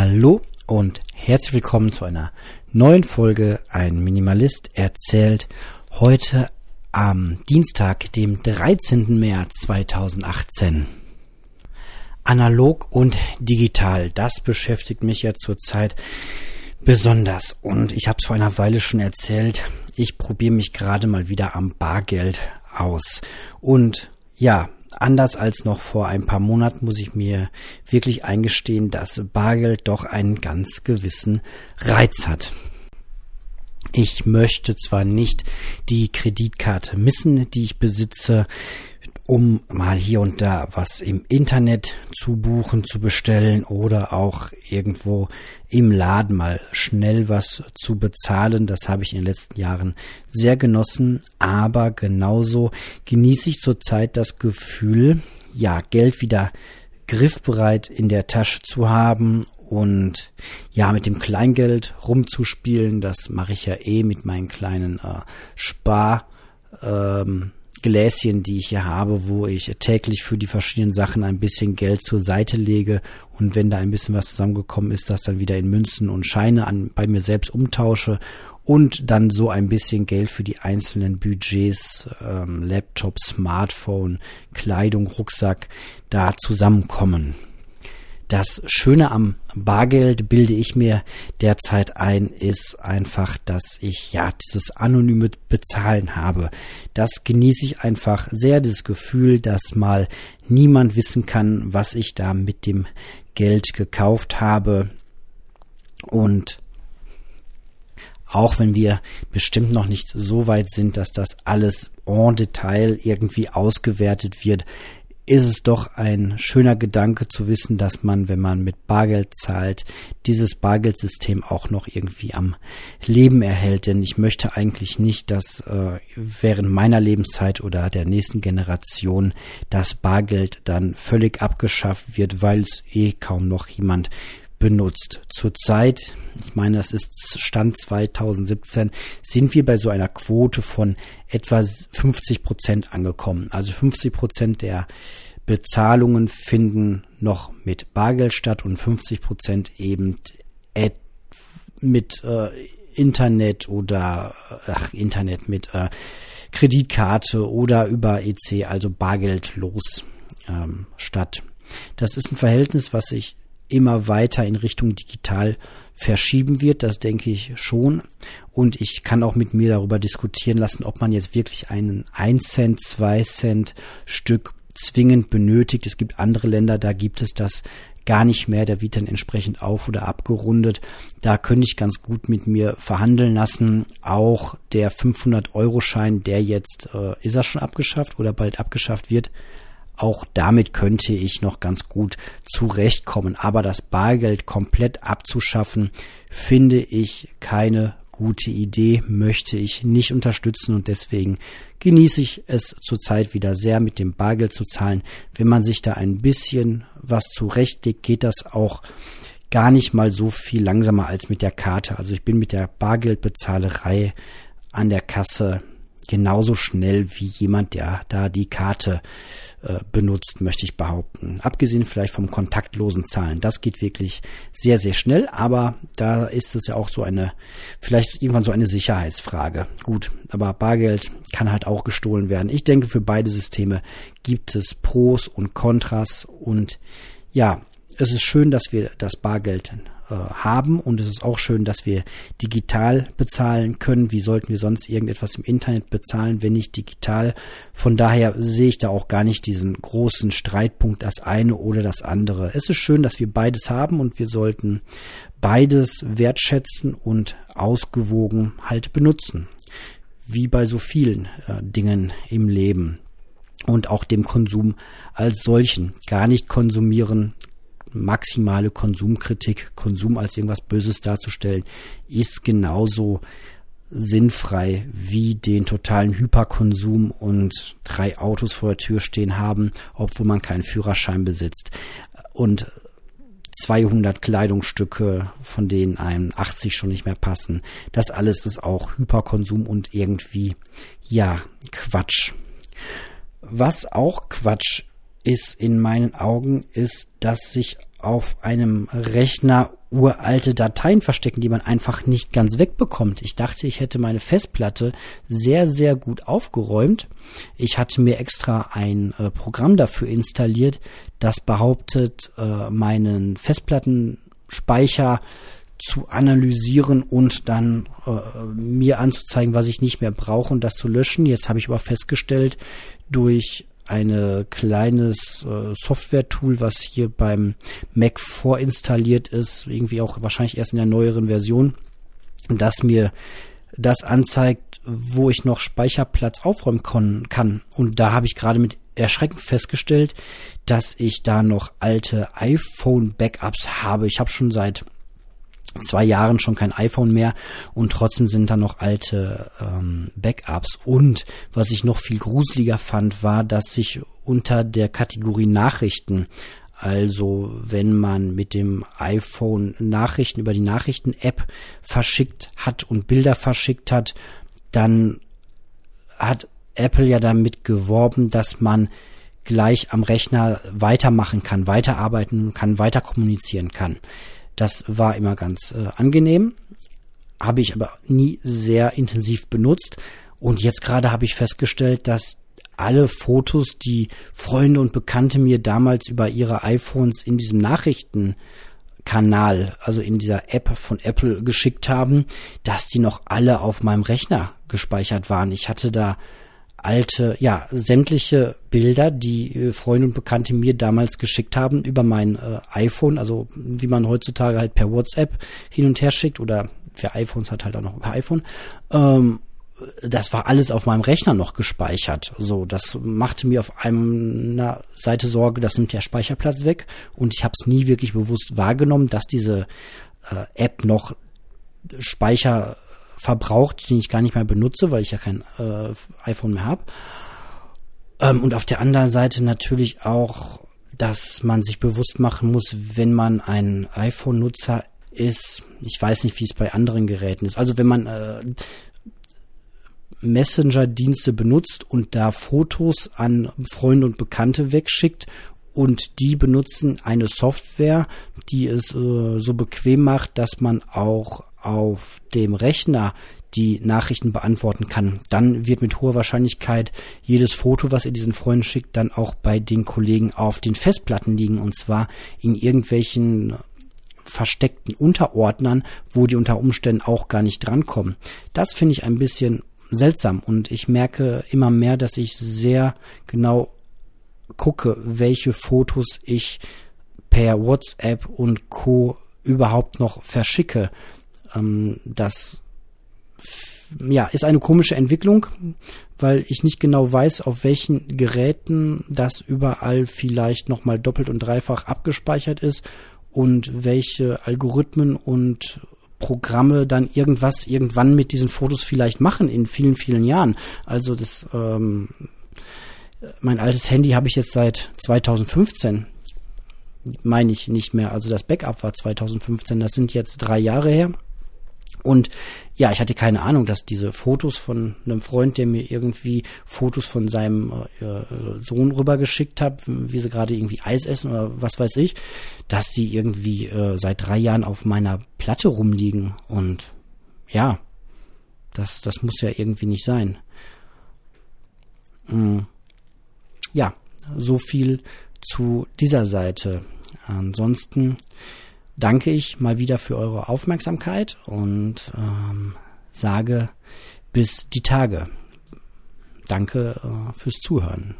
Hallo und herzlich willkommen zu einer neuen Folge Ein Minimalist erzählt. Heute am Dienstag, dem 13. März 2018. Analog und digital, das beschäftigt mich ja zurzeit besonders. Und ich habe es vor einer Weile schon erzählt, ich probiere mich gerade mal wieder am Bargeld aus. Und ja, anders als noch vor ein paar Monaten muss ich mir wirklich eingestehen, dass Bargeld doch einen ganz gewissen Reiz hat. Ich möchte zwar nicht die Kreditkarte missen, die ich besitze, um mal hier und da was im Internet zu buchen, zu bestellen oder auch irgendwo im Laden mal schnell was zu bezahlen. Das habe ich in den letzten Jahren sehr genossen, aber genauso genieße ich zurzeit das Gefühl, ja, Geld wieder griffbereit in der Tasche zu haben und ja, mit dem Kleingeld rumzuspielen. Das mache ich ja eh mit meinen kleinen äh, Spar. Ähm, Gläschen, die ich hier habe, wo ich täglich für die verschiedenen Sachen ein bisschen Geld zur Seite lege und wenn da ein bisschen was zusammengekommen ist, das dann wieder in Münzen und Scheine an, bei mir selbst umtausche und dann so ein bisschen Geld für die einzelnen Budgets, ähm, Laptop, Smartphone, Kleidung, Rucksack da zusammenkommen. Das Schöne am Bargeld, bilde ich mir derzeit ein, ist einfach, dass ich ja dieses anonyme Bezahlen habe. Das genieße ich einfach sehr, das Gefühl, dass mal niemand wissen kann, was ich da mit dem Geld gekauft habe. Und auch wenn wir bestimmt noch nicht so weit sind, dass das alles en Detail irgendwie ausgewertet wird, ist es doch ein schöner Gedanke zu wissen, dass man, wenn man mit Bargeld zahlt, dieses Bargeldsystem auch noch irgendwie am Leben erhält. Denn ich möchte eigentlich nicht, dass äh, während meiner Lebenszeit oder der nächsten Generation das Bargeld dann völlig abgeschafft wird, weil es eh kaum noch jemand benutzt. Zurzeit, ich meine, das ist Stand 2017, sind wir bei so einer Quote von etwa 50 Prozent angekommen. Also 50 Prozent der Bezahlungen finden noch mit Bargeld statt und 50 Prozent eben mit äh, Internet oder ach, Internet mit äh, Kreditkarte oder über EC, also bargeldlos ähm, statt. Das ist ein Verhältnis, was sich immer weiter in Richtung digital verschieben wird, das denke ich schon. Und ich kann auch mit mir darüber diskutieren lassen, ob man jetzt wirklich einen 1 Cent, 2 Cent Stück zwingend benötigt. Es gibt andere Länder, da gibt es das gar nicht mehr, der wird dann entsprechend auf oder abgerundet. Da könnte ich ganz gut mit mir verhandeln lassen. Auch der 500-Euro-Schein, der jetzt, äh, ist er schon abgeschafft oder bald abgeschafft wird, auch damit könnte ich noch ganz gut zurechtkommen. Aber das Bargeld komplett abzuschaffen, finde ich keine gute Idee, möchte ich nicht unterstützen und deswegen genieße ich es zurzeit wieder sehr mit dem Bargeld zu zahlen. Wenn man sich da ein bisschen was zurechtlegt, geht das auch gar nicht mal so viel langsamer als mit der Karte. Also ich bin mit der Bargeldbezahlerei an der Kasse genauso schnell wie jemand, der da die Karte äh, benutzt, möchte ich behaupten. Abgesehen vielleicht vom kontaktlosen Zahlen. Das geht wirklich sehr, sehr schnell, aber da ist es ja auch so eine, vielleicht irgendwann so eine Sicherheitsfrage. Gut, aber Bargeld kann halt auch gestohlen werden. Ich denke, für beide Systeme gibt es Pros und Kontras und ja, es ist schön, dass wir das Bargeld äh, haben und es ist auch schön, dass wir digital bezahlen können. Wie sollten wir sonst irgendetwas im Internet bezahlen, wenn nicht digital? Von daher sehe ich da auch gar nicht diesen großen Streitpunkt, das eine oder das andere. Es ist schön, dass wir beides haben und wir sollten beides wertschätzen und ausgewogen halt benutzen. Wie bei so vielen äh, Dingen im Leben und auch dem Konsum als solchen. Gar nicht konsumieren, maximale Konsumkritik, Konsum als irgendwas Böses darzustellen, ist genauso sinnfrei wie den totalen Hyperkonsum und drei Autos vor der Tür stehen haben, obwohl man keinen Führerschein besitzt. Und 200 Kleidungsstücke, von denen einem 80 schon nicht mehr passen. Das alles ist auch Hyperkonsum und irgendwie, ja, Quatsch. Was auch Quatsch ist in meinen Augen, ist, dass sich auf einem Rechner uralte Dateien verstecken, die man einfach nicht ganz wegbekommt. Ich dachte, ich hätte meine Festplatte sehr, sehr gut aufgeräumt. Ich hatte mir extra ein äh, Programm dafür installiert, das behauptet, äh, meinen Festplattenspeicher zu analysieren und dann äh, mir anzuzeigen, was ich nicht mehr brauche und das zu löschen. Jetzt habe ich aber festgestellt, durch ein kleines äh, Software-Tool, was hier beim Mac vorinstalliert ist, irgendwie auch wahrscheinlich erst in der neueren Version, dass mir das anzeigt, wo ich noch Speicherplatz aufräumen kann. Und da habe ich gerade mit Erschrecken festgestellt, dass ich da noch alte iPhone-Backups habe. Ich habe schon seit zwei Jahren schon kein iPhone mehr und trotzdem sind da noch alte ähm, Backups. Und was ich noch viel gruseliger fand, war, dass sich unter der Kategorie Nachrichten also wenn man mit dem iPhone Nachrichten über die Nachrichten-App verschickt hat und Bilder verschickt hat, dann hat Apple ja damit geworben, dass man gleich am Rechner weitermachen kann, weiterarbeiten kann, weiter kommunizieren kann. Das war immer ganz äh, angenehm, habe ich aber nie sehr intensiv benutzt. Und jetzt gerade habe ich festgestellt, dass alle Fotos, die Freunde und Bekannte mir damals über ihre iPhones in diesem Nachrichtenkanal, also in dieser App von Apple geschickt haben, dass die noch alle auf meinem Rechner gespeichert waren. Ich hatte da alte, ja, sämtliche Bilder, die äh, Freunde und Bekannte mir damals geschickt haben über mein äh, iPhone, also wie man heutzutage halt per WhatsApp hin und her schickt oder wer iPhones hat halt auch noch per iPhone. Ähm, das war alles auf meinem Rechner noch gespeichert. So, das machte mir auf einer Seite Sorge, das nimmt der Speicherplatz weg und ich habe es nie wirklich bewusst wahrgenommen, dass diese äh, App noch Speicher verbraucht, den ich gar nicht mehr benutze, weil ich ja kein äh, iPhone mehr habe. Ähm, und auf der anderen Seite natürlich auch, dass man sich bewusst machen muss, wenn man ein iPhone-Nutzer ist, ich weiß nicht, wie es bei anderen Geräten ist. Also wenn man äh, Messenger-Dienste benutzt und da Fotos an Freunde und Bekannte wegschickt und die benutzen eine Software, die es äh, so bequem macht, dass man auch auf dem Rechner die Nachrichten beantworten kann, dann wird mit hoher Wahrscheinlichkeit jedes Foto, was ihr diesen Freunden schickt, dann auch bei den Kollegen auf den Festplatten liegen und zwar in irgendwelchen versteckten Unterordnern, wo die unter Umständen auch gar nicht drankommen. Das finde ich ein bisschen seltsam und ich merke immer mehr, dass ich sehr genau gucke, welche Fotos ich per WhatsApp und Co überhaupt noch verschicke. Ähm, das ja, ist eine komische Entwicklung, weil ich nicht genau weiß, auf welchen Geräten das überall vielleicht nochmal doppelt und dreifach abgespeichert ist und welche Algorithmen und Programme dann irgendwas irgendwann mit diesen Fotos vielleicht machen in vielen, vielen Jahren. Also das, ähm, mein altes Handy habe ich jetzt seit 2015 meine ich nicht mehr. Also das Backup war 2015, das sind jetzt drei Jahre her. Und ja, ich hatte keine Ahnung, dass diese Fotos von einem Freund, der mir irgendwie Fotos von seinem äh, Sohn rübergeschickt hat, wie sie gerade irgendwie Eis essen oder was weiß ich, dass die irgendwie äh, seit drei Jahren auf meiner Platte rumliegen. Und ja, das, das muss ja irgendwie nicht sein. Mhm. Ja, so viel zu dieser Seite. Ansonsten danke ich mal wieder für eure Aufmerksamkeit und ähm, sage bis die Tage. Danke äh, fürs Zuhören.